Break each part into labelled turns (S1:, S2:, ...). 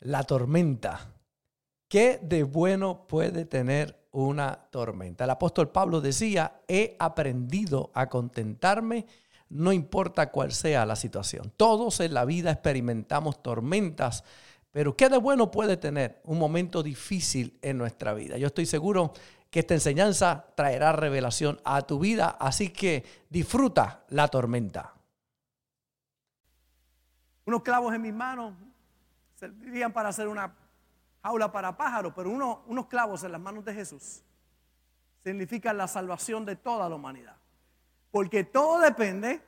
S1: la tormenta. ¿Qué de bueno puede tener una tormenta? El apóstol Pablo decía, he aprendido a contentarme, no importa cuál sea la situación. Todos en la vida experimentamos tormentas, pero ¿qué de bueno puede tener un momento difícil en nuestra vida? Yo estoy seguro que esta enseñanza traerá revelación a tu vida, así que disfruta la tormenta.
S2: Unos clavos en mis manos servirían para hacer una jaula para pájaros, pero unos clavos en las manos de Jesús significan la salvación de toda la humanidad. Porque todo depende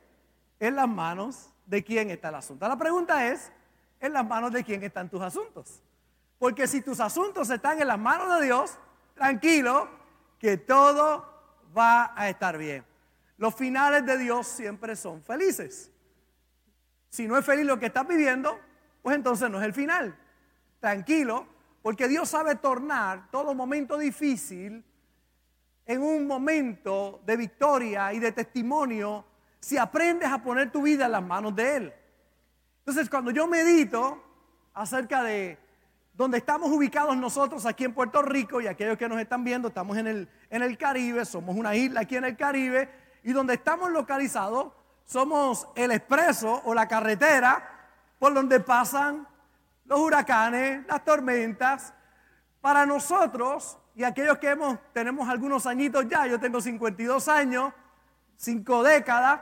S2: en las manos de quién está el asunto. La pregunta es, ¿en las manos de quién están tus asuntos? Porque si tus asuntos están en las manos de Dios, tranquilo, que todo va a estar bien. Los finales de Dios siempre son felices. Si no es feliz lo que estás viviendo, pues entonces no es el final. Tranquilo, porque Dios sabe tornar todo momento difícil en un momento de victoria y de testimonio si aprendes a poner tu vida en las manos de Él. Entonces, cuando yo medito acerca de donde estamos ubicados nosotros aquí en Puerto Rico y aquellos que nos están viendo, estamos en el, en el Caribe, somos una isla aquí en el Caribe y donde estamos localizados somos el expreso o la carretera por donde pasan los huracanes, las tormentas. Para nosotros y aquellos que hemos, tenemos algunos añitos ya, yo tengo 52 años, cinco décadas,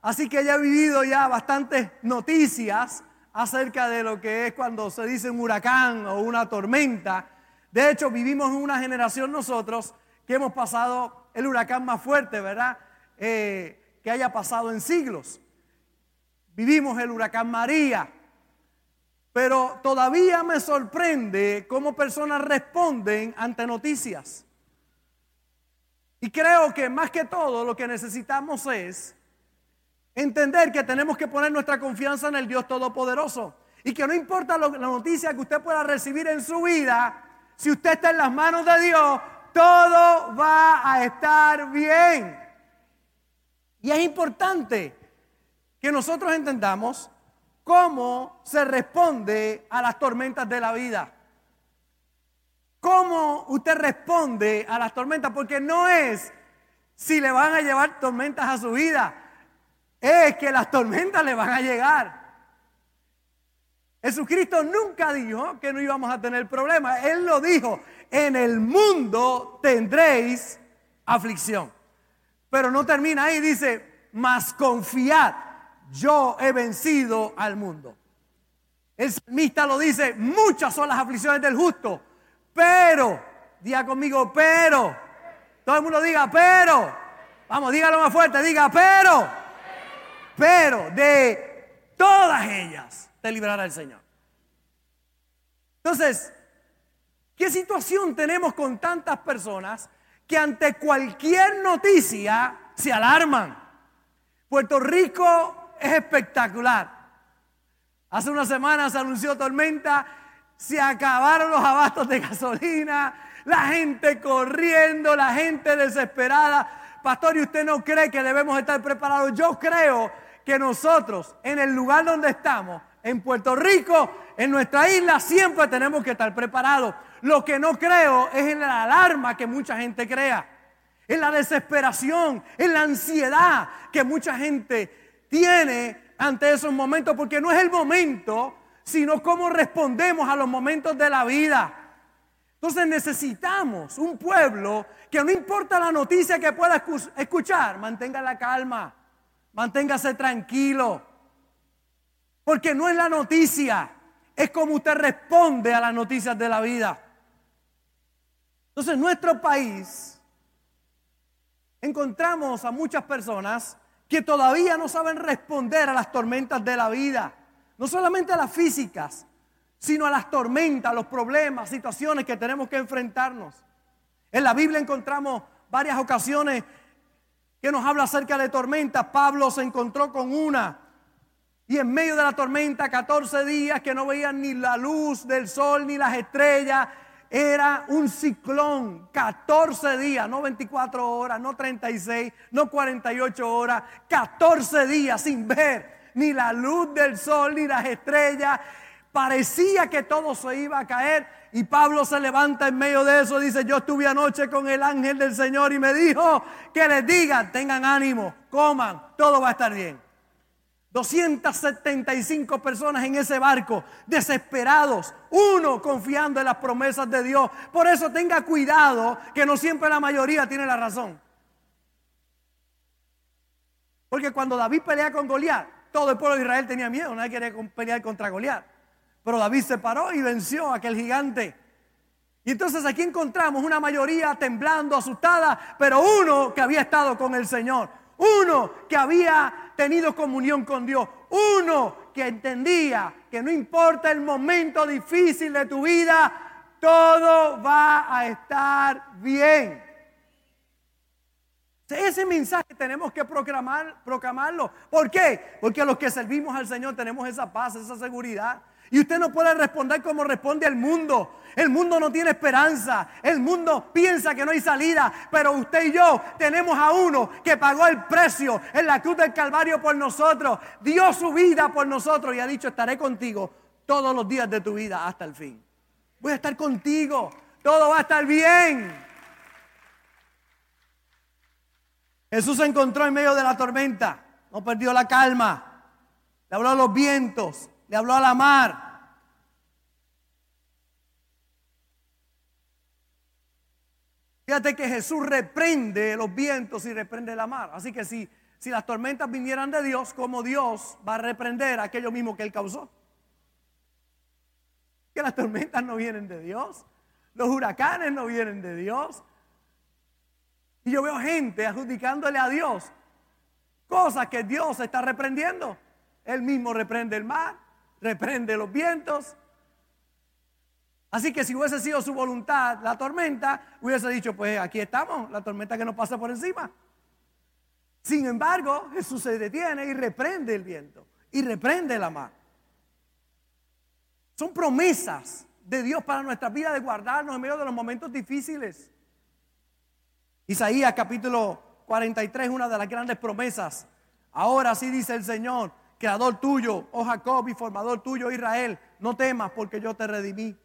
S2: así que ya he vivido ya bastantes noticias acerca de lo que es cuando se dice un huracán o una tormenta. De hecho, vivimos en una generación nosotros que hemos pasado el huracán más fuerte, ¿verdad? Eh, que haya pasado en siglos. Vivimos el huracán María, pero todavía me sorprende cómo personas responden ante noticias. Y creo que más que todo lo que necesitamos es entender que tenemos que poner nuestra confianza en el Dios Todopoderoso. Y que no importa la noticia que usted pueda recibir en su vida, si usted está en las manos de Dios, todo va a estar bien. Y es importante que nosotros entendamos cómo se responde a las tormentas de la vida. ¿Cómo usted responde a las tormentas? Porque no es si le van a llevar tormentas a su vida, es que las tormentas le van a llegar. Jesucristo nunca dijo que no íbamos a tener problemas. Él lo dijo, en el mundo tendréis aflicción. Pero no termina ahí, dice, mas confiad yo he vencido al mundo. El salmista lo dice, muchas son las aflicciones del justo, pero, diga conmigo, pero, todo el mundo diga, pero, vamos, dígalo más fuerte, diga, pero, pero de todas ellas te librará el Señor. Entonces, ¿qué situación tenemos con tantas personas que ante cualquier noticia se alarman? Puerto Rico es espectacular. Hace unas semanas se anunció tormenta, se acabaron los abastos de gasolina, la gente corriendo, la gente desesperada. Pastor, ¿y usted no cree que debemos estar preparados? Yo creo que nosotros, en el lugar donde estamos, en Puerto Rico, en nuestra isla, siempre tenemos que estar preparados. Lo que no creo es en la alarma que mucha gente crea, en la desesperación, en la ansiedad que mucha gente tiene ante esos momentos, porque no es el momento, sino cómo respondemos a los momentos de la vida. Entonces necesitamos un pueblo que no importa la noticia que pueda escuchar, mantenga la calma, manténgase tranquilo, porque no es la noticia, es como usted responde a las noticias de la vida. Entonces en nuestro país encontramos a muchas personas que todavía no saben responder a las tormentas de la vida. No solamente a las físicas, sino a las tormentas, los problemas, situaciones que tenemos que enfrentarnos. En la Biblia encontramos varias ocasiones que nos habla acerca de tormentas. Pablo se encontró con una. Y en medio de la tormenta, 14 días que no veían ni la luz del sol ni las estrellas, era un ciclón, 14 días, no 24 horas, no 36, no 48 horas, 14 días sin ver ni la luz del sol ni las estrellas. Parecía que todo se iba a caer y Pablo se levanta en medio de eso. Dice, yo estuve anoche con el ángel del Señor y me dijo que les digan, tengan ánimo, coman, todo va a estar bien. 275 personas en ese barco, desesperados, uno confiando en las promesas de Dios. Por eso tenga cuidado que no siempre la mayoría tiene la razón. Porque cuando David pelea con Goliat, todo el pueblo de Israel tenía miedo, nadie quería pelear contra Goliat. Pero David se paró y venció a aquel gigante. Y entonces aquí encontramos una mayoría temblando, asustada, pero uno que había estado con el Señor, uno que había tenido comunión con Dios, uno que entendía que no importa el momento difícil de tu vida, todo va a estar bien. Ese mensaje tenemos que proclamar, proclamarlo. ¿Por qué? Porque los que servimos al Señor tenemos esa paz, esa seguridad. Y usted no puede responder como responde el mundo. El mundo no tiene esperanza. El mundo piensa que no hay salida. Pero usted y yo tenemos a uno que pagó el precio en la cruz del Calvario por nosotros. Dio su vida por nosotros y ha dicho, estaré contigo todos los días de tu vida hasta el fin. Voy a estar contigo. Todo va a estar bien. Jesús se encontró en medio de la tormenta. No perdió la calma. Le habló a los vientos le habló a la mar. Fíjate que Jesús reprende los vientos y reprende la mar. Así que si, si las tormentas vinieran de Dios, como Dios va a reprender aquello mismo que Él causó? Que las tormentas no vienen de Dios. Los huracanes no vienen de Dios. Y yo veo gente adjudicándole a Dios cosas que Dios está reprendiendo. Él mismo reprende el mar reprende los vientos. Así que si hubiese sido su voluntad la tormenta, hubiese dicho, pues aquí estamos, la tormenta que nos pasa por encima. Sin embargo, Jesús se detiene y reprende el viento y reprende la mar. Son promesas de Dios para nuestra vida de guardarnos en medio de los momentos difíciles. Isaías capítulo 43 es una de las grandes promesas. Ahora sí dice el Señor, creador tuyo, oh Jacob, y formador tuyo, Israel, no temas porque yo te redimí.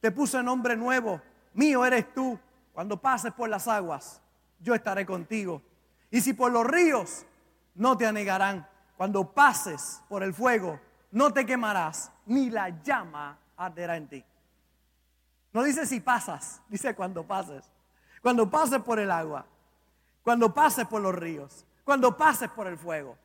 S2: Te puse nombre nuevo, mío eres tú. Cuando pases por las aguas, yo estaré contigo. Y si por los ríos, no te anegarán. Cuando pases por el fuego, no te quemarás, ni la llama arderá en ti. No dice si pasas, dice cuando pases. Cuando pases por el agua, cuando pases por los ríos, cuando pases por el fuego.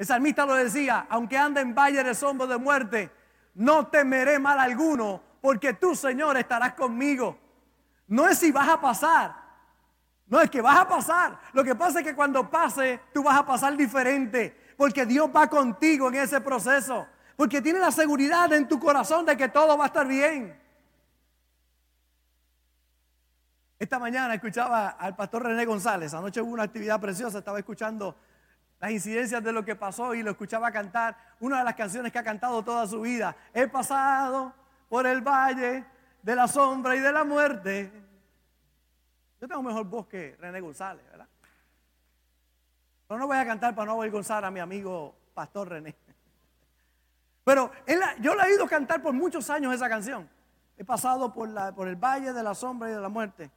S2: El salmista lo decía, aunque ande en valle de sombra de muerte, no temeré mal alguno, porque tú, Señor, estarás conmigo. No es si vas a pasar, no es que vas a pasar. Lo que pasa es que cuando pase, tú vas a pasar diferente, porque Dios va contigo en ese proceso, porque tiene la seguridad en tu corazón de que todo va a estar bien. Esta mañana escuchaba al pastor René González, anoche hubo una actividad preciosa, estaba escuchando las incidencias de lo que pasó y lo escuchaba cantar una de las canciones que ha cantado toda su vida. He pasado por el valle de la sombra y de la muerte. Yo tengo mejor voz que René González, ¿verdad? Pero no voy a cantar para no avergonzar a mi amigo Pastor René. Pero yo le he ido cantar por muchos años esa canción. He pasado por, la, por el valle de la sombra y de la muerte.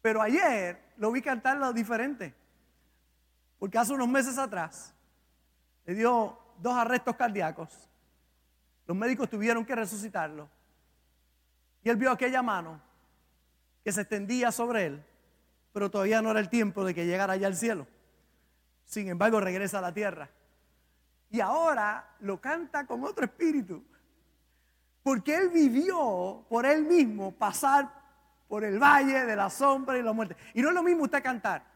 S2: Pero ayer lo vi cantarlo diferente. Porque hace unos meses atrás le dio dos arrestos cardíacos. Los médicos tuvieron que resucitarlo. Y él vio aquella mano que se extendía sobre él, pero todavía no era el tiempo de que llegara allá al cielo. Sin embargo, regresa a la tierra. Y ahora lo canta con otro espíritu. Porque él vivió por él mismo pasar por el valle de la sombra y la muerte. Y no es lo mismo usted cantar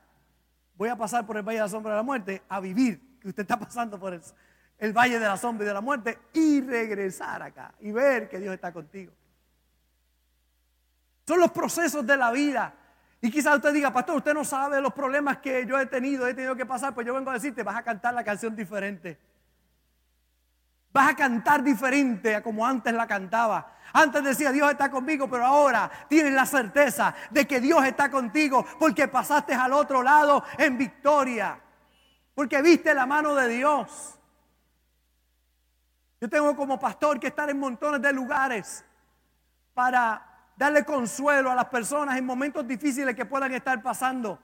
S2: voy a pasar por el valle de la sombra de la muerte a vivir, que usted está pasando por el, valle de la sombra y de la muerte y regresar acá y ver que Dios está contigo. Son los procesos de la vida. Y quizás usted diga, pastor, usted no sabe los problemas que yo he tenido, he tenido que pasar, pues yo vengo a decirte, vas a cantar la canción diferente. Vas a cantar diferente a como antes la cantaba. Antes decía Dios está conmigo, pero ahora tienes la certeza de que Dios está contigo porque pasaste al otro lado en victoria. Porque viste la mano de Dios. Yo tengo como pastor que estar en montones de lugares para darle consuelo a las personas en momentos difíciles que puedan estar pasando.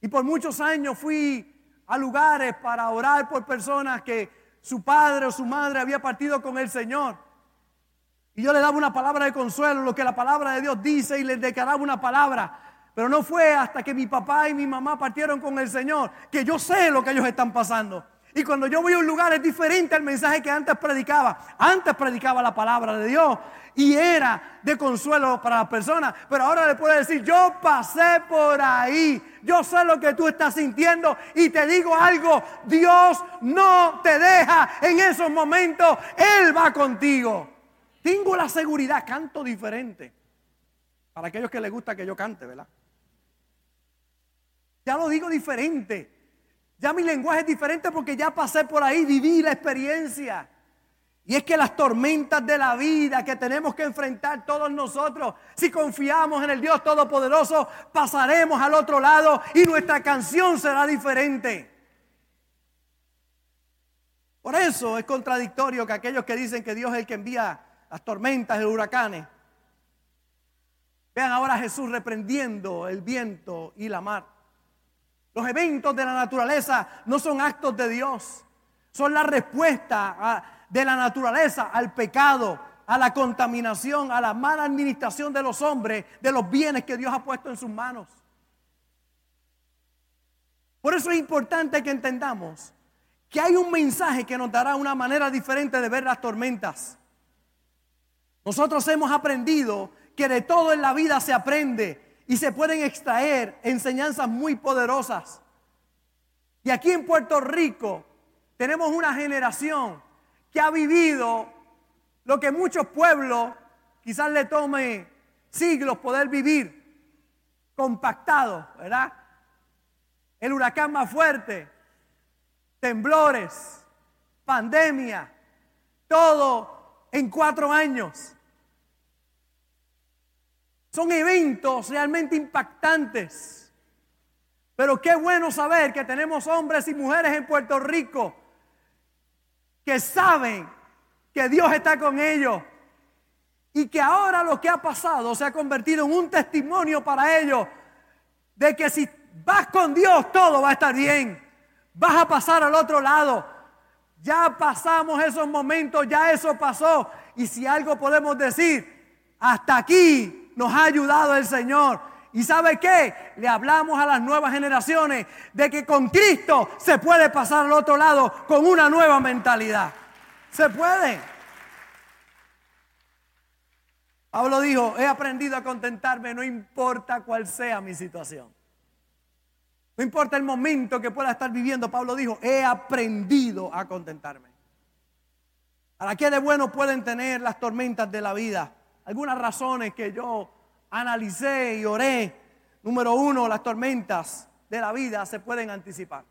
S2: Y por muchos años fui a lugares para orar por personas que su padre o su madre había partido con el Señor. Y yo le daba una palabra de consuelo, lo que la palabra de Dios dice, y les declaraba una palabra. Pero no fue hasta que mi papá y mi mamá partieron con el Señor que yo sé lo que ellos están pasando. Y cuando yo voy a un lugar es diferente al mensaje que antes predicaba. Antes predicaba la palabra de Dios y era de consuelo para las personas. Pero ahora le puedo decir, yo pasé por ahí. Yo sé lo que tú estás sintiendo y te digo algo, Dios no te deja en esos momentos. Él va contigo. Tengo la seguridad, canto diferente. Para aquellos que les gusta que yo cante, ¿verdad? Ya lo digo diferente. Ya mi lenguaje es diferente porque ya pasé por ahí, viví la experiencia. Y es que las tormentas de la vida que tenemos que enfrentar todos nosotros, si confiamos en el Dios Todopoderoso, pasaremos al otro lado y nuestra canción será diferente. Por eso es contradictorio que aquellos que dicen que Dios es el que envía las tormentas, los huracanes, vean ahora a Jesús reprendiendo el viento y la mar. Los eventos de la naturaleza no son actos de Dios, son la respuesta de la naturaleza al pecado, a la contaminación, a la mala administración de los hombres, de los bienes que Dios ha puesto en sus manos. Por eso es importante que entendamos que hay un mensaje que nos dará una manera diferente de ver las tormentas. Nosotros hemos aprendido que de todo en la vida se aprende y se pueden extraer enseñanzas muy poderosas. Y aquí en Puerto Rico tenemos una generación que ha vivido lo que muchos pueblos quizás le tome siglos poder vivir, compactado, ¿verdad? El huracán más fuerte, temblores, pandemia, todo en cuatro años. Son eventos realmente impactantes. Pero qué bueno saber que tenemos hombres y mujeres en Puerto Rico que saben que Dios está con ellos y que ahora lo que ha pasado se ha convertido en un testimonio para ellos de que si vas con Dios todo va a estar bien. Vas a pasar al otro lado. Ya pasamos esos momentos, ya eso pasó. Y si algo podemos decir, hasta aquí nos ha ayudado el Señor. ¿Y sabe qué? Le hablamos a las nuevas generaciones de que con Cristo se puede pasar al otro lado con una nueva mentalidad. Se puede. Pablo dijo, he aprendido a contentarme no importa cuál sea mi situación. No importa el momento que pueda estar viviendo, Pablo dijo, he aprendido a contentarme. ¿Para qué de bueno pueden tener las tormentas de la vida? Algunas razones que yo analicé y oré. Número uno, las tormentas de la vida se pueden anticipar.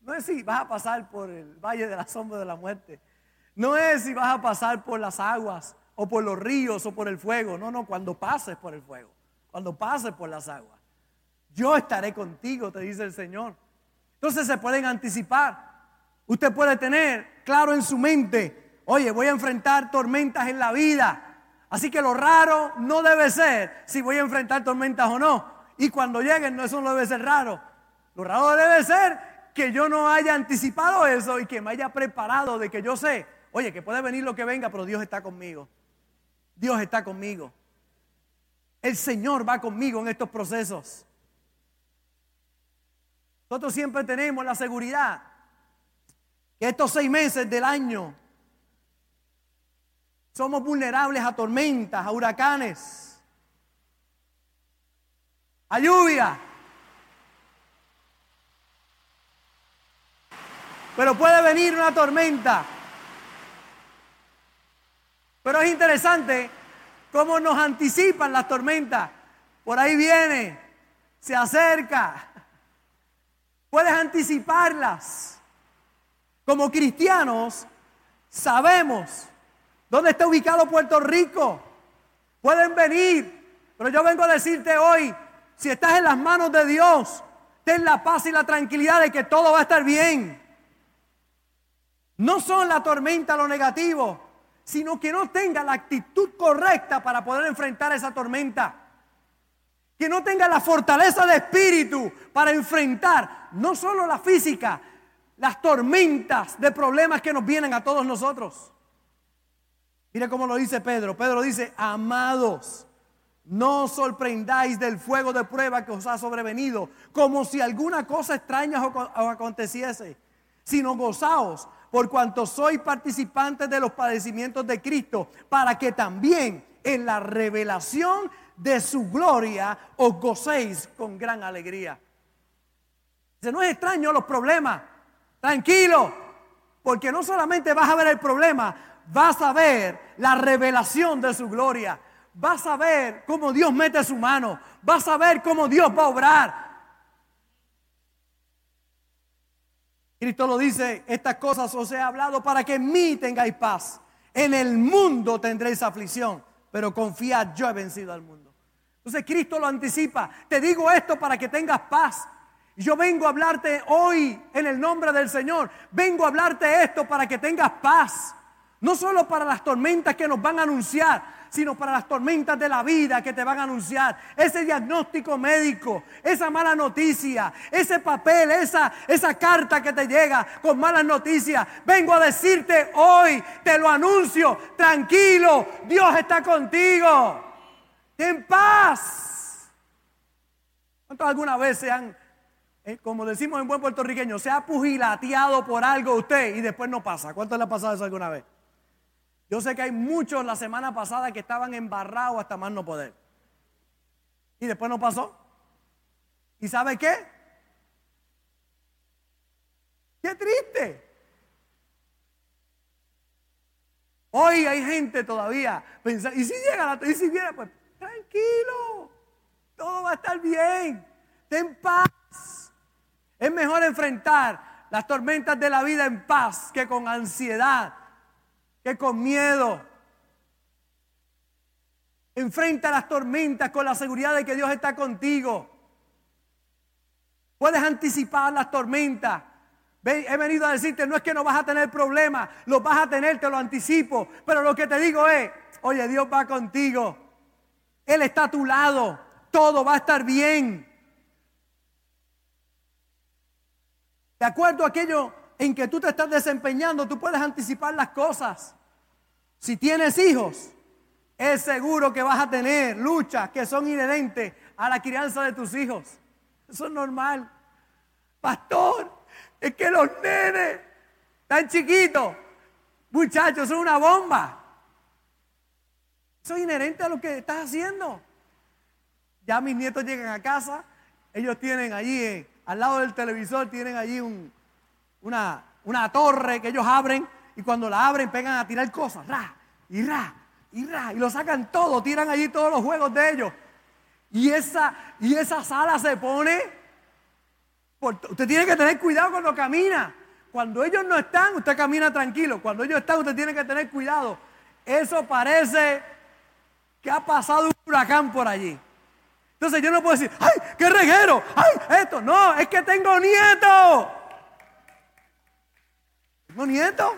S2: No es si vas a pasar por el valle de la sombra de la muerte. No es si vas a pasar por las aguas o por los ríos o por el fuego. No, no, cuando pases por el fuego, cuando pases por las aguas. Yo estaré contigo, te dice el Señor. Entonces se pueden anticipar. Usted puede tener claro en su mente, oye, voy a enfrentar tormentas en la vida. Así que lo raro no debe ser si voy a enfrentar tormentas o no. Y cuando lleguen, no, eso no debe ser raro. Lo raro debe ser que yo no haya anticipado eso y que me haya preparado de que yo sé, oye, que puede venir lo que venga, pero Dios está conmigo. Dios está conmigo. El Señor va conmigo en estos procesos. Nosotros siempre tenemos la seguridad que estos seis meses del año somos vulnerables a tormentas, a huracanes, a lluvia. Pero puede venir una tormenta. Pero es interesante cómo nos anticipan las tormentas. Por ahí viene, se acerca. Puedes anticiparlas. Como cristianos sabemos ¿Dónde está ubicado Puerto Rico? Pueden venir, pero yo vengo a decirte hoy, si estás en las manos de Dios, ten la paz y la tranquilidad de que todo va a estar bien. No son la tormenta lo negativo, sino que no tenga la actitud correcta para poder enfrentar esa tormenta. Que no tenga la fortaleza de espíritu para enfrentar no solo la física, las tormentas de problemas que nos vienen a todos nosotros. Mire cómo lo dice Pedro. Pedro dice, amados, no os sorprendáis del fuego de prueba que os ha sobrevenido, como si alguna cosa extraña os aconteciese, sino gozaos por cuanto sois participantes de los padecimientos de Cristo, para que también en la revelación de su gloria os gocéis con gran alegría. Dice, no es extraño los problemas, tranquilo, porque no solamente vas a ver el problema, vas a ver la revelación de su gloria vas a ver cómo Dios mete su mano, vas a ver cómo Dios va a obrar. Cristo lo dice, estas cosas os he hablado para que en mí tengáis paz. En el mundo tendréis aflicción, pero confiad, yo he vencido al mundo. Entonces Cristo lo anticipa, te digo esto para que tengas paz. Yo vengo a hablarte hoy en el nombre del Señor, vengo a hablarte esto para que tengas paz. No solo para las tormentas que nos van a anunciar, sino para las tormentas de la vida que te van a anunciar. Ese diagnóstico médico, esa mala noticia, ese papel, esa, esa carta que te llega con malas noticias. Vengo a decirte hoy, te lo anuncio, tranquilo, Dios está contigo. En paz. ¿Cuántos alguna vez se han, eh, como decimos en buen puertorriqueño, se ha pugilateado por algo usted y después no pasa? ¿Cuántos le ha pasado eso alguna vez? Yo sé que hay muchos la semana pasada que estaban embarrados hasta más no poder. Y después no pasó. ¿Y sabe qué? Qué triste. Hoy hay gente todavía pensando, y si llega la, y si viene, pues tranquilo, todo va a estar bien, ten paz. Es mejor enfrentar las tormentas de la vida en paz que con ansiedad que con miedo. Enfrenta las tormentas con la seguridad de que Dios está contigo. Puedes anticipar las tormentas. He venido a decirte, no es que no vas a tener problemas, los vas a tener, te lo anticipo. Pero lo que te digo es, oye, Dios va contigo. Él está a tu lado. Todo va a estar bien. De acuerdo a aquello en que tú te estás desempeñando, tú puedes anticipar las cosas. Si tienes hijos, es seguro que vas a tener luchas que son inherentes a la crianza de tus hijos. Eso es normal. Pastor, es que los nenes tan chiquitos, muchachos, son una bomba. Eso es inherente a lo que estás haciendo. Ya mis nietos llegan a casa, ellos tienen allí, eh, al lado del televisor, tienen allí una, una torre que ellos abren y cuando la abren pegan a tirar cosas, ra, y ra, y ra, y lo sacan todo, tiran allí todos los juegos de ellos. Y esa, y esa sala se pone, usted tiene que tener cuidado cuando camina. Cuando ellos no están, usted camina tranquilo. Cuando ellos están, usted tiene que tener cuidado. Eso parece que ha pasado un huracán por allí. Entonces yo no puedo decir, ¡ay, qué reguero! ¡ay, esto! No, es que tengo nieto. ¿Tengo nieto?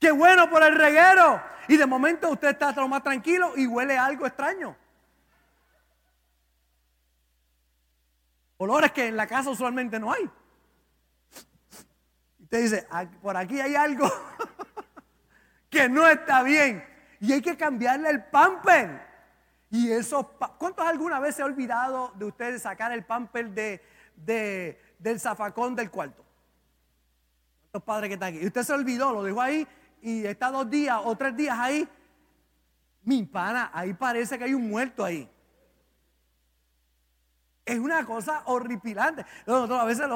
S2: Qué bueno por el reguero. Y de momento usted está más tranquilo y huele algo extraño. Olores que en la casa usualmente no hay. Y usted dice, ah, por aquí hay algo que no está bien. Y hay que cambiarle el pamper. Y eso, ¿cuántos alguna vez se ha olvidado de ustedes sacar el pamper de, del zafacón del cuarto? Los padres que están aquí. Y usted se olvidó, lo dejó ahí y está dos días o tres días ahí, mi pana, ahí parece que hay un muerto ahí. Es una cosa horripilante. Nosotros a veces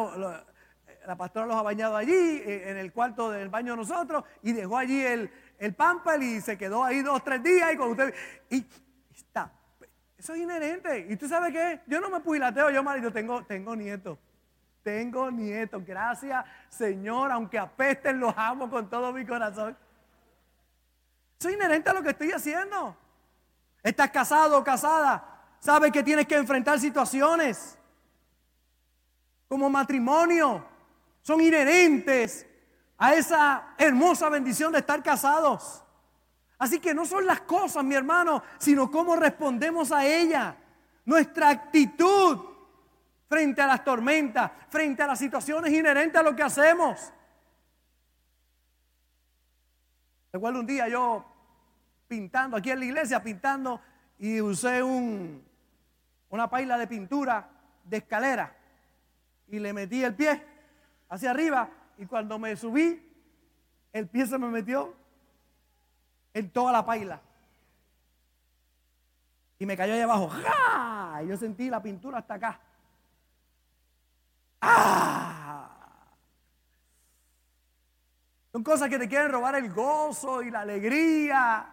S2: la pastora los ha bañado allí, eh, en el cuarto del baño de nosotros, y dejó allí el, el pamper y se quedó ahí dos, tres días y con usted. Y está. Eso es inherente. ¿Y tú sabes qué? Yo no me pugilateo, yo marido, tengo, tengo nietos. Tengo nietos. Gracias, Señor, aunque apesten, los amo con todo mi corazón. Es inherente a lo que estoy haciendo. Estás casado o casada. Sabes que tienes que enfrentar situaciones como matrimonio. Son inherentes a esa hermosa bendición de estar casados. Así que no son las cosas, mi hermano, sino cómo respondemos a ella. Nuestra actitud frente a las tormentas, frente a las situaciones inherentes a lo que hacemos. Recuerdo un día yo pintando aquí en la iglesia, pintando, y usé un, una paila de pintura de escalera y le metí el pie hacia arriba y cuando me subí, el pie se me metió en toda la paila. Y me cayó ahí abajo. ¡Ja! Y yo sentí la pintura hasta acá. ¡Ah! Son cosas que te quieren robar el gozo y la alegría.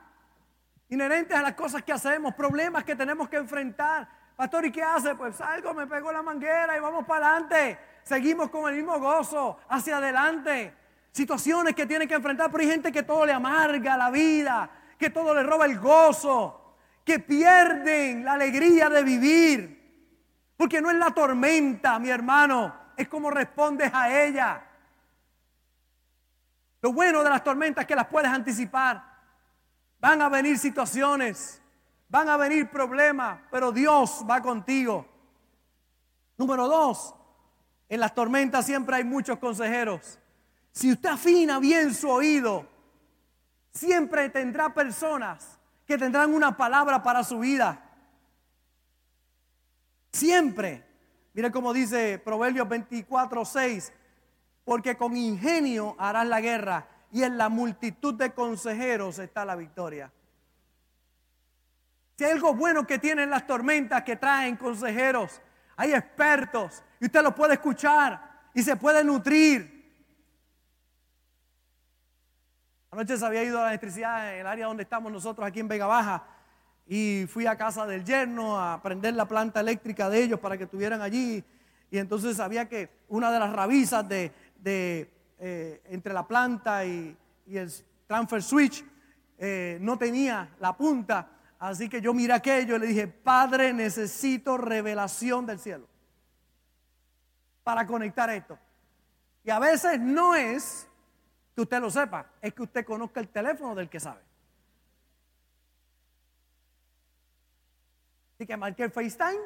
S2: Inherentes a las cosas que hacemos, problemas que tenemos que enfrentar. Pastor, ¿y qué hace? Pues algo me pegó la manguera y vamos para adelante. Seguimos con el mismo gozo, hacia adelante. Situaciones que tienen que enfrentar, pero hay gente que todo le amarga la vida, que todo le roba el gozo, que pierden la alegría de vivir. Porque no es la tormenta, mi hermano, es como respondes a ella. Lo bueno de las tormentas es que las puedes anticipar. Van a venir situaciones Van a venir problemas, pero Dios va contigo. Número dos, en las tormentas siempre hay muchos consejeros. Si usted afina bien su oído, siempre tendrá personas que tendrán una palabra para su vida. Siempre. Mire cómo dice Proverbios 24, 6. Porque con ingenio harás la guerra y en la multitud de consejeros está la victoria. Si hay algo bueno que tienen las tormentas que traen consejeros, hay expertos y usted los puede escuchar y se puede nutrir. Anoche se había ido a la electricidad en el área donde estamos nosotros aquí en Vega Baja y fui a casa del yerno a prender la planta eléctrica de ellos para que estuvieran allí. Y entonces sabía que una de las rabizas de, eh, entre la planta y, el transfer switch eh, no tenía la punta Así que yo miré aquello y le dije, Padre, necesito revelación del cielo para conectar esto. Y a veces no es que usted lo sepa, es que usted conozca el teléfono del que sabe. Que marqué el FaceTime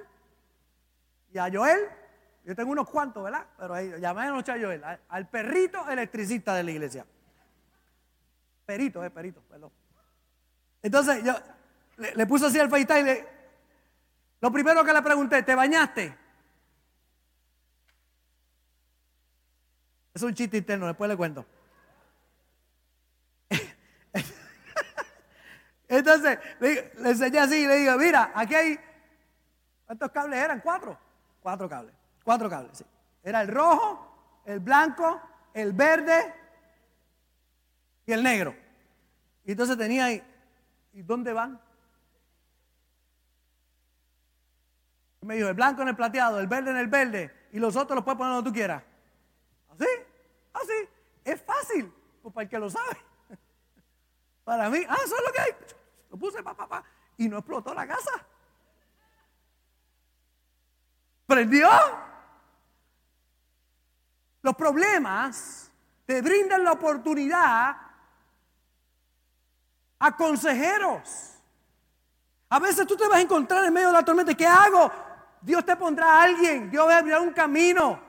S2: y a Joel, yo tengo unos cuantos, ¿verdad? Pero ahí llamé anoche a Joel, al, perrito electricista de la iglesia. Perito, eh, perito, perdón. Entonces yo, le, puse así el FaceTime. lo primero que le pregunté, ¿te bañaste? Es un chiste interno, después le cuento. Entonces, le, enseñé así y le digo, mira, aquí hay, ¿cuántos cables eran? Cuatro. Cuatro cables. Cuatro cables, sí. Era el rojo, el blanco, el verde y el negro. Y entonces tenía ahí, ¿y dónde van? Me dijo, el blanco en el plateado, el verde en el verde, y los otros los puedes poner donde tú quieras. ¿Así? Así. Es fácil, pues para el que lo sabe. Para mí, ah, eso es lo que hay. Lo puse, pa, pa, pa, y no explotó la casa. ¿Prendió? Los problemas te brindan la oportunidad a consejeros. A veces tú te vas a encontrar en medio de la tormenta. ¿Qué hago? Dios te pondrá a alguien, Dios va a abrir un camino.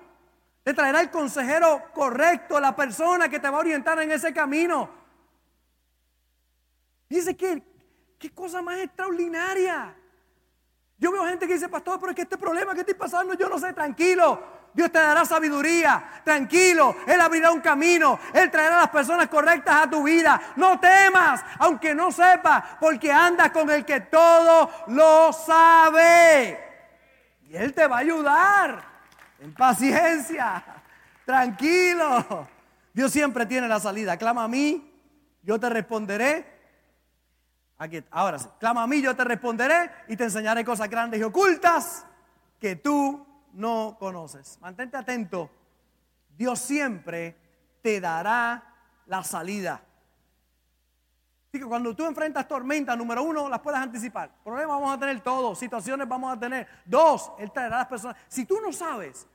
S2: Te traerá el consejero correcto, la persona que te va a orientar en ese camino. Dice que, qué cosa más extraordinaria. Yo veo gente que dice, pastor, pero es que este problema que estoy pasando, yo no sé, tranquilo. Dios te dará sabiduría, tranquilo. Él abrirá un camino, Él traerá las personas correctas a tu vida. No temas, aunque no sepas, porque andas con el que todo lo sabe. Y Él te va a ayudar. En paciencia. Tranquilo. Dios siempre tiene la salida. Clama a mí, yo te responderé. Aquí, ahora. Clama a mí, yo te responderé y te enseñaré cosas grandes y ocultas que tú no conoces. Mantente atento. Dios siempre te dará la salida. Así que cuando tú enfrentas tormentas, número uno, las puedes anticipar. Problemas vamos a tener todos, situaciones vamos a tener. Dos, Él traerá a las personas. Si tú no sabes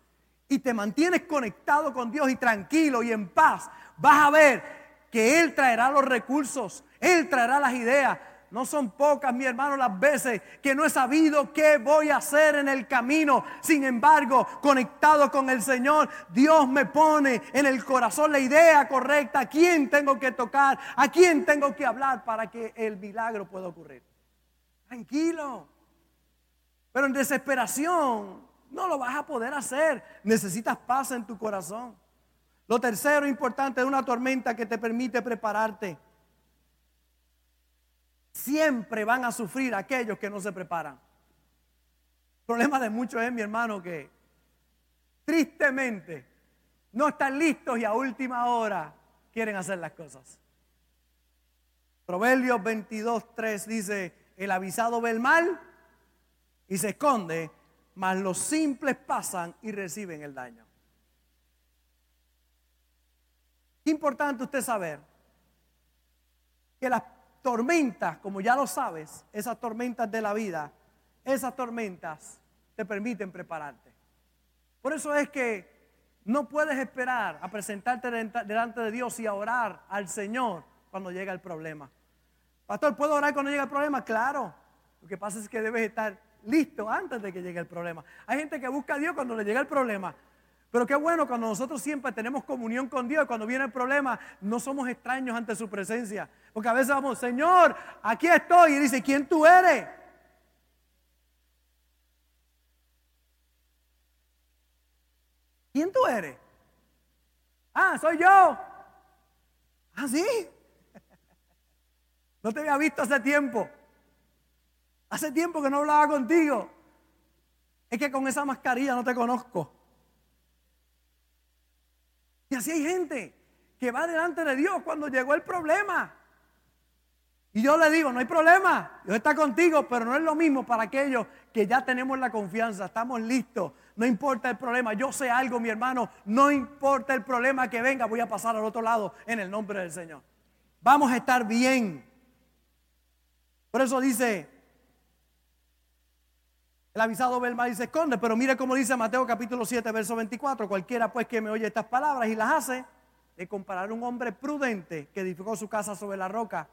S2: y te mantienes conectado con Dios y tranquilo y en paz, vas a ver que Él traerá los recursos, Él traerá las ideas. No son pocas, mi hermano, las veces que no he sabido qué voy a hacer en el camino. Sin embargo, conectado con el Señor, Dios me pone en el corazón la idea correcta, a quién tengo que tocar, a quién tengo que hablar para que el milagro pueda ocurrir. Tranquilo. Pero en desesperación no lo vas a poder hacer. Necesitas paz en tu corazón. Lo tercero importante es una tormenta que te permite prepararte. Siempre van a sufrir aquellos que no se preparan. El problema de muchos es, mi hermano, que tristemente no están listos y a última hora quieren hacer las cosas. Proverbios 22, 3 dice, el avisado ve el mal y se esconde, mas los simples pasan y reciben el daño. Importante usted saber que las tormentas, como ya lo sabes, esas tormentas de la vida, esas tormentas te permiten prepararte. Por eso es que no puedes esperar a presentarte delante de Dios y a orar al Señor cuando llega el problema. Pastor, ¿puedo orar cuando llega el problema? Claro. Lo que pasa es que debes estar listo antes de que llegue el problema. Hay gente que busca a Dios cuando le llega el problema. Pero qué bueno cuando nosotros siempre tenemos comunión con Dios, cuando viene el problema, no somos extraños ante su presencia. Porque a veces vamos, Señor, aquí estoy. Y dice, ¿quién tú eres? ¿Quién tú eres? Ah, soy yo. Ah, sí. No te había visto hace tiempo. Hace tiempo que no hablaba contigo. Es que con esa mascarilla no te conozco. Y así hay gente que va delante de Dios cuando llegó el problema. Y yo le digo, no hay problema, Dios está contigo, pero no es lo mismo para aquellos que ya tenemos la confianza, estamos listos, no importa el problema, yo sé algo, mi hermano, no importa el problema que venga, voy a pasar al otro lado en el nombre del Señor. Vamos a estar bien. Por eso dice, el avisado ve el mal y se esconde, pero mire cómo dice Mateo capítulo 7, verso 24, cualquiera pues que me oye estas palabras y las hace, de comparar un hombre prudente que edificó su casa sobre la roca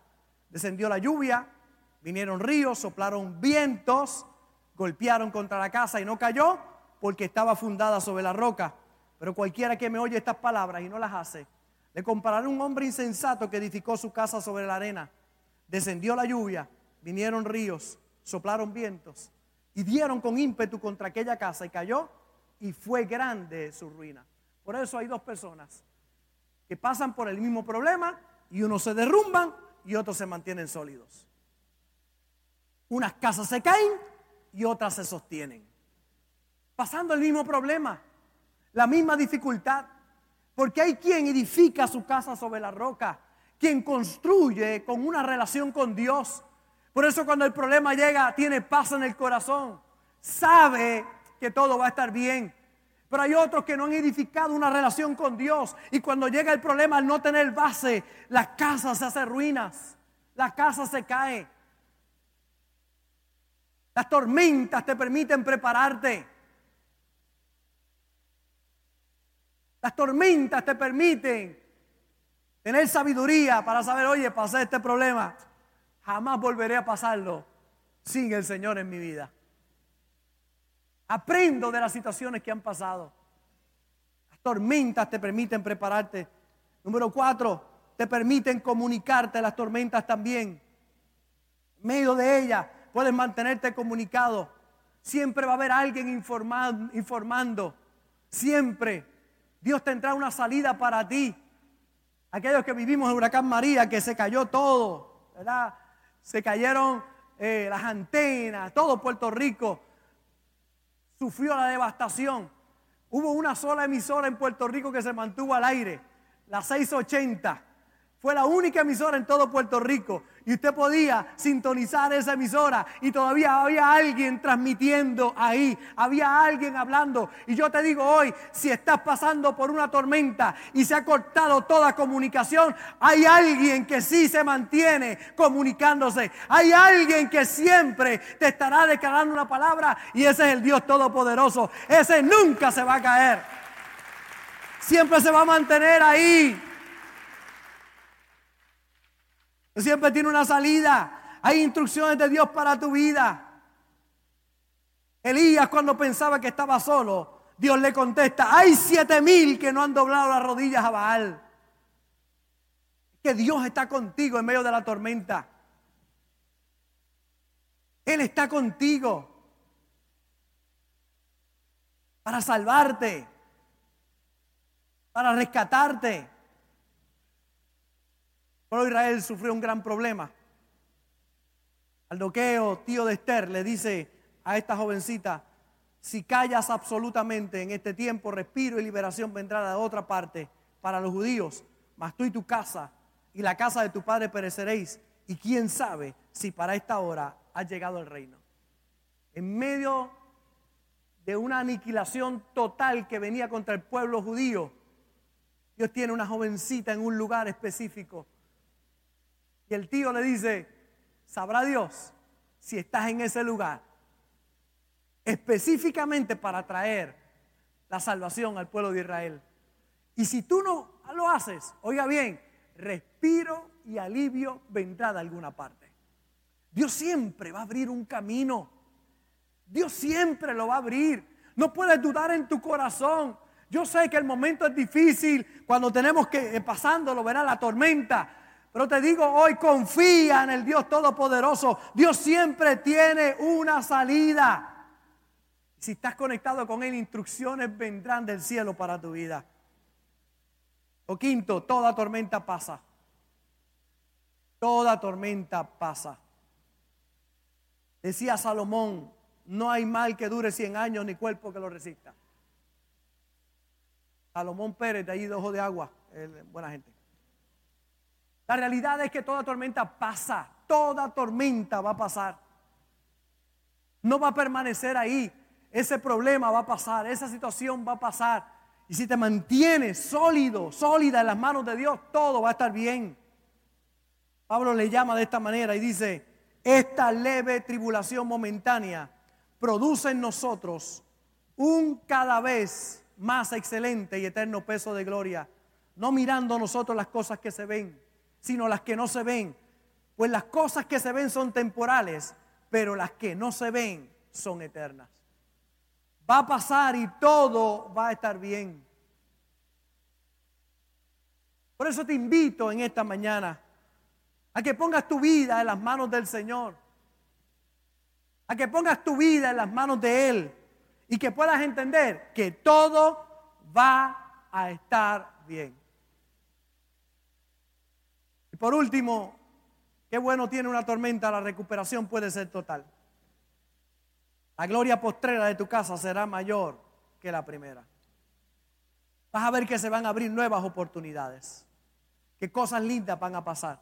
S2: descendió la lluvia, vinieron ríos, soplaron vientos, golpearon contra la casa y no cayó porque estaba fundada sobre la roca. Pero cualquiera que me oye estas palabras y no las hace, le compararé un hombre insensato que edificó su casa sobre la arena. Descendió la lluvia, vinieron ríos, soplaron vientos y dieron con ímpetu contra aquella casa y cayó y fue grande su ruina. Por eso hay dos personas que pasan por el mismo problema y unos se derrumban y otros se mantienen sólidos. Unas casas se caen y otras se sostienen. Pasando el mismo problema, la misma dificultad. Porque hay quien edifica su casa sobre la roca, quien construye con una relación con Dios. Por eso cuando el problema llega, tiene paz en el corazón. Sabe que todo va a estar bien. Pero hay otros que no han edificado una relación con Dios. Y cuando llega el problema, al no tener base, la casa se hace ruinas. La casa se cae. Las tormentas te permiten prepararte. Las tormentas te permiten tener sabiduría para saber, oye, pasé este problema. Jamás volveré a pasarlo sin el Señor en mi vida. Aprendo de las situaciones que han pasado. Las tormentas te permiten prepararte. Número cuatro, te permiten comunicarte las tormentas también. En medio de ellas puedes mantenerte comunicado. Siempre va a haber alguien informando. Siempre. Dios tendrá una salida para ti. Aquellos que vivimos en Huracán María, que se cayó todo, ¿verdad? Se cayeron eh, las antenas, todo Puerto Rico sufrió la devastación. Hubo una sola emisora en Puerto Rico que se mantuvo al aire, la 680. Fue la única emisora en todo Puerto Rico. Y usted podía sintonizar esa emisora y todavía había alguien transmitiendo ahí. Había alguien hablando. Y yo te digo hoy, si estás pasando por una tormenta y se ha cortado toda comunicación, hay alguien que sí se mantiene comunicándose. Hay alguien que siempre te estará declarando una palabra y ese es el Dios Todopoderoso. Ese nunca se va a caer. Siempre se va a mantener ahí. Siempre tiene una salida. Hay instrucciones de Dios para tu vida. Elías cuando pensaba que estaba solo, Dios le contesta, hay siete mil que no han doblado las rodillas a Baal. Que Dios está contigo en medio de la tormenta. Él está contigo para salvarte, para rescatarte. Pero Israel sufrió un gran problema. Aldoqueo, tío de Esther, le dice a esta jovencita, si callas absolutamente en este tiempo, respiro y liberación vendrá de otra parte para los judíos, mas tú y tu casa y la casa de tu padre pereceréis. Y quién sabe si para esta hora ha llegado el reino. En medio de una aniquilación total que venía contra el pueblo judío, Dios tiene una jovencita en un lugar específico. Y el tío le dice, sabrá Dios si estás en ese lugar específicamente para traer la salvación al pueblo de Israel. Y si tú no lo haces, oiga bien, respiro y alivio vendrá de alguna parte. Dios siempre va a abrir un camino. Dios siempre lo va a abrir. No puedes dudar en tu corazón. Yo sé que el momento es difícil cuando tenemos que eh, pasándolo, verá la tormenta. Pero te digo hoy, confía en el Dios Todopoderoso. Dios siempre tiene una salida. Si estás conectado con Él, instrucciones vendrán del cielo para tu vida. O quinto, toda tormenta pasa. Toda tormenta pasa. Decía Salomón, no hay mal que dure 100 años ni cuerpo que lo resista. Salomón Pérez, de ahí de Ojo de Agua, buena gente. La realidad es que toda tormenta pasa, toda tormenta va a pasar. No va a permanecer ahí ese problema va a pasar, esa situación va a pasar. Y si te mantienes sólido, sólida en las manos de Dios, todo va a estar bien. Pablo le llama de esta manera y dice, esta leve tribulación momentánea produce en nosotros un cada vez más excelente y eterno peso de gloria, no mirando nosotros las cosas que se ven, sino las que no se ven. Pues las cosas que se ven son temporales, pero las que no se ven son eternas va a pasar y todo va a estar bien. Por eso te invito en esta mañana a que pongas tu vida en las manos del Señor. A que pongas tu vida en las manos de Él y que puedas entender que todo va a estar bien. Por último, qué bueno tiene una tormenta, la recuperación puede ser total. La gloria postrera de tu casa será mayor que la primera. Vas a ver que se van a abrir nuevas oportunidades, que cosas lindas van a pasar.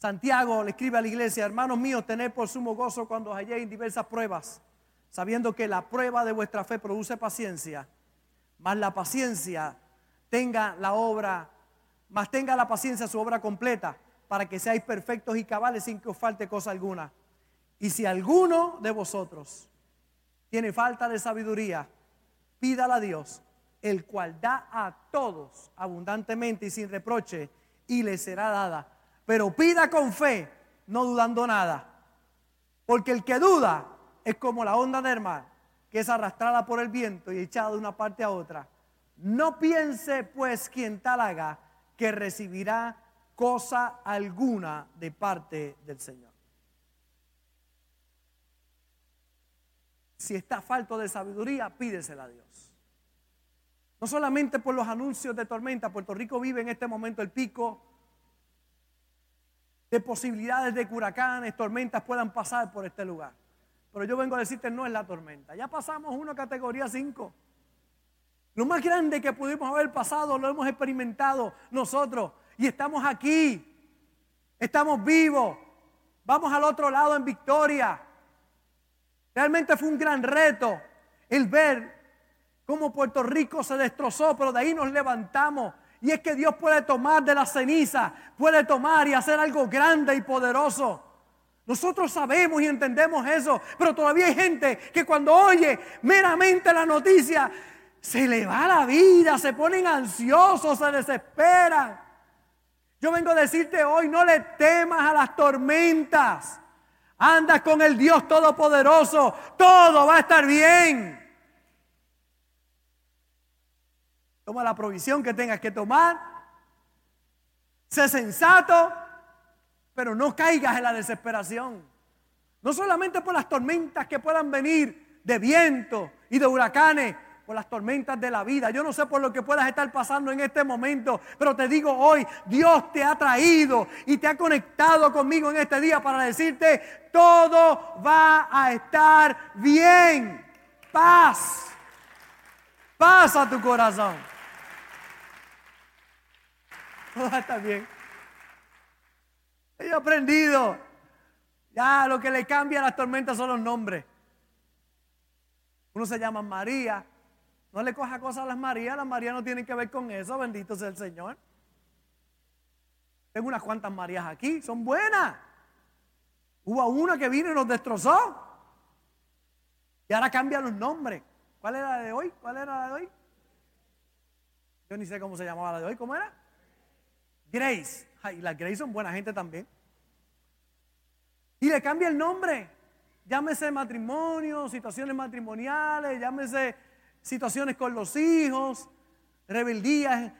S2: Santiago le escribe a la iglesia, hermanos míos, tened por sumo gozo cuando os halléis en diversas pruebas, sabiendo que la prueba de vuestra fe produce paciencia, más la paciencia tenga la obra, más tenga la paciencia su obra completa, para que seáis perfectos y cabales sin que os falte cosa alguna. Y si alguno de vosotros tiene falta de sabiduría, pídala a Dios, el cual da a todos abundantemente y sin reproche, y le será dada. Pero pida con fe, no dudando nada. Porque el que duda es como la onda del mar, que es arrastrada por el viento y echada de una parte a otra. No piense pues quien tal haga que recibirá cosa alguna de parte del Señor. Si está falto de sabiduría, pídesela a Dios. No solamente por los anuncios de tormenta, Puerto Rico vive en este momento el pico de posibilidades de que huracanes, tormentas puedan pasar por este lugar. Pero yo vengo a decirte, no es la tormenta. Ya pasamos una categoría 5. Lo más grande que pudimos haber pasado lo hemos experimentado nosotros. Y estamos aquí. Estamos vivos. Vamos al otro lado en victoria. Realmente fue un gran reto el ver cómo Puerto Rico se destrozó, pero de ahí nos levantamos. Y es que Dios puede tomar de la ceniza, puede tomar y hacer algo grande y poderoso. Nosotros sabemos y entendemos eso, pero todavía hay gente que cuando oye meramente la noticia se le va la vida, se ponen ansiosos, se desesperan. Yo vengo a decirte hoy, no le temas a las tormentas. Anda con el Dios Todopoderoso, todo va a estar bien. Toma la provisión que tengas que tomar. Sé sensato, pero no caigas en la desesperación. No solamente por las tormentas que puedan venir de viento y de huracanes, por las tormentas de la vida. Yo no sé por lo que puedas estar pasando en este momento, pero te digo hoy, Dios te ha traído y te ha conectado conmigo en este día para decirte, todo va a estar bien. Paz. Paz a tu corazón. Todo va a estar bien. He aprendido. Ya lo que le cambia a las tormentas son los nombres. Uno se llama María, no le coja cosas a las Marías, las Marías no tienen que ver con eso, bendito sea el Señor. Tengo unas cuantas Marías aquí, son buenas. Hubo una que vino y nos destrozó. Y ahora cambian los nombres. ¿Cuál era la de hoy? ¿Cuál era la de hoy? Yo ni sé cómo se llamaba la de hoy. ¿Cómo era? Grace. Ay, las Grace son buena gente también. Y le cambia el nombre. Llámese matrimonio, situaciones matrimoniales, llámese situaciones con los hijos, rebeldías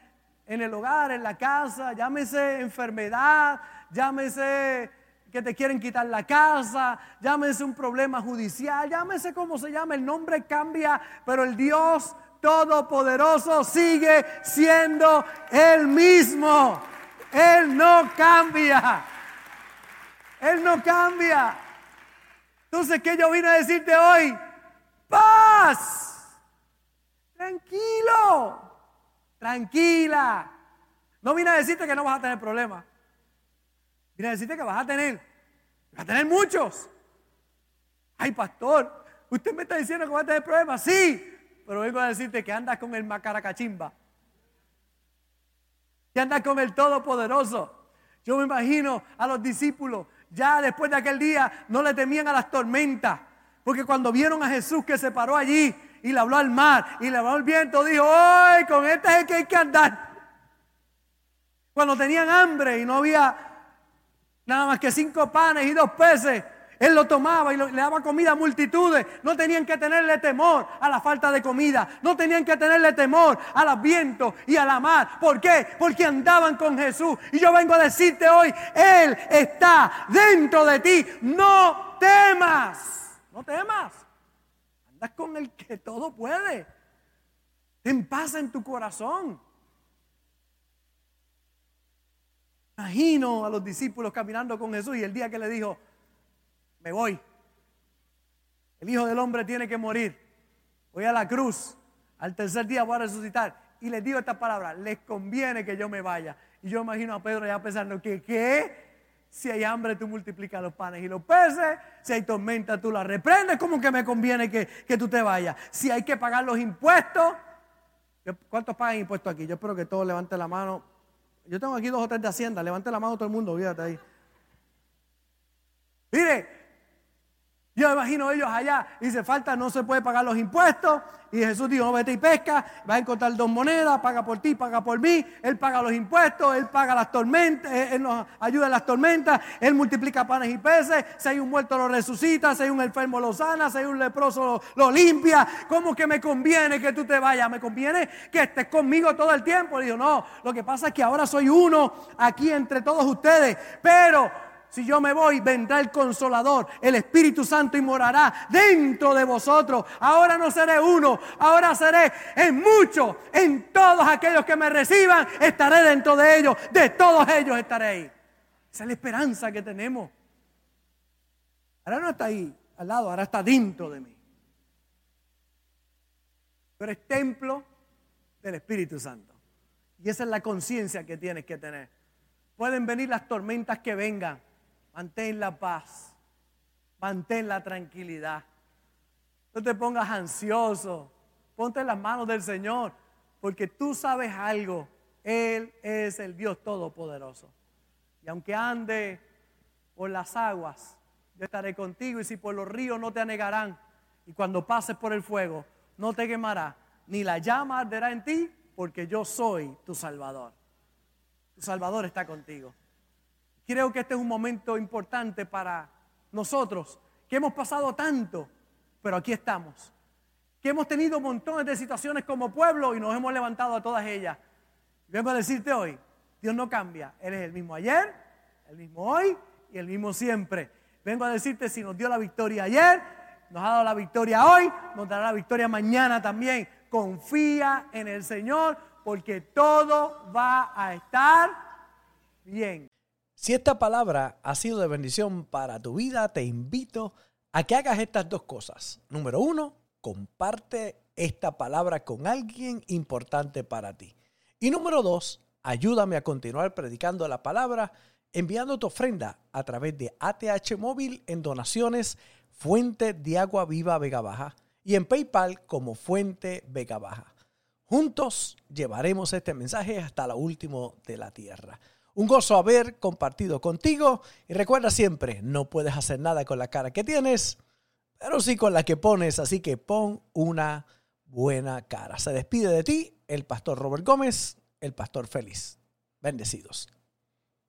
S2: en el hogar, en la casa, llámese enfermedad, llámese que te quieren quitar la casa, llámese un problema judicial, llámese como se llama, el nombre cambia, pero el Dios Todopoderoso sigue siendo el mismo. Él no cambia. Él no cambia. Entonces, ¿qué yo vine a decirte hoy? Paz. Tranquilo, tranquila. No vine a decirte que no vas a tener problemas. Vine a decirte que vas a tener, vas a tener muchos. Ay, pastor, usted me está diciendo que vas a tener problemas. Sí, pero vengo a decirte que andas con el macaracachimba. Que andas con el Todopoderoso. Yo me imagino a los discípulos, ya después de aquel día, no le temían a las tormentas. Porque cuando vieron a Jesús que se paró allí y le habló al mar y le habló al viento, dijo, ¡ay, con este es que hay que andar! Cuando tenían hambre y no había nada más que cinco panes y dos peces, él lo tomaba y le daba comida a multitudes. No tenían que tenerle temor a la falta de comida. No tenían que tenerle temor al viento y a la mar. ¿Por qué? Porque andaban con Jesús. Y yo vengo a decirte hoy, Él está dentro de ti. No temas. No temas con el que todo puede. Ten paz en tu corazón. Imagino a los discípulos caminando con Jesús y el día que le dijo, me voy. El Hijo del Hombre tiene que morir. Voy a la cruz. Al tercer día voy a resucitar. Y les digo esta palabra, les conviene que yo me vaya. Y yo imagino a Pedro ya pensando que, ¿qué? Si hay hambre, tú multiplicas los panes y los peces. Si hay tormenta, tú la reprendes. ¿Cómo que me conviene que, tú te vayas? Si hay que pagar los impuestos. ¿Cuántos pagan impuestos aquí? Yo espero que todos levanten la mano. Yo tengo aquí dos o tres de Hacienda. Levante la mano todo el mundo, fíjate ahí. Mire, yo imagino ellos allá, dice, falta, no se puede pagar los impuestos. Y Jesús dijo, vete y pesca, va a encontrar dos monedas, paga por ti, paga por mí. Él paga los impuestos, Él paga las tormentas, Él nos ayuda en las tormentas, Él multiplica panes y peces. Si hay un muerto lo resucita, si hay un enfermo lo sana, si hay un leproso lo, limpia. ¿Cómo que me conviene que tú te vayas? ¿Me conviene que estés conmigo todo el tiempo? Le digo, no, lo que pasa es que ahora soy uno aquí entre todos ustedes. Pero si yo me voy, vendrá el consolador, el Espíritu Santo y morará dentro de vosotros. Ahora no seré uno, ahora seré en muchos, en todos aquellos que me reciban, estaré dentro de ellos, de todos ellos estaré ahí. Esa es la esperanza que tenemos. Ahora no está ahí al lado, ahora está dentro de mí. Pero es templo del Espíritu Santo. Y esa es la conciencia que tienes que tener. Pueden venir las tormentas que vengan. Mantén la paz. Mantén la tranquilidad. No te pongas ansioso. Ponte en las manos del Señor. Porque tú sabes algo. Él es el Dios Todopoderoso. Y aunque ande por las aguas, yo estaré contigo. Y si por los ríos no te anegarán. Y cuando pases por el fuego, no te quemará. ni la llama arderá en ti, porque yo soy tu Salvador. Tu Salvador está contigo. Creo que este es un momento importante para nosotros, que hemos pasado tanto, pero aquí estamos. Que hemos tenido montones de situaciones como pueblo y nos hemos levantado a todas ellas. Vengo a decirte hoy, Dios no cambia. Él es el mismo ayer, el mismo hoy y el mismo siempre. Vengo a decirte si nos dio la victoria ayer, nos ha dado la victoria hoy, nos dará la victoria mañana también. Confía en el Señor porque todo va a estar bien.
S1: Si esta palabra ha sido de bendición para tu vida, te invito a que hagas estas dos cosas. Número uno, comparte esta palabra con alguien importante para ti. Y número dos, ayúdame a continuar predicando la palabra enviando tu ofrenda a través de ATH Móvil en donaciones Fuente de Agua Viva Vega Baja y en PayPal como Fuente Vega Baja. Juntos llevaremos este mensaje hasta lo último de la tierra. Un gozo haber compartido contigo y recuerda siempre, no puedes hacer nada con la cara que tienes, pero sí con la que pones, así que pon una buena cara. Se despide de ti el pastor Robert Gómez, el pastor feliz. Bendecidos.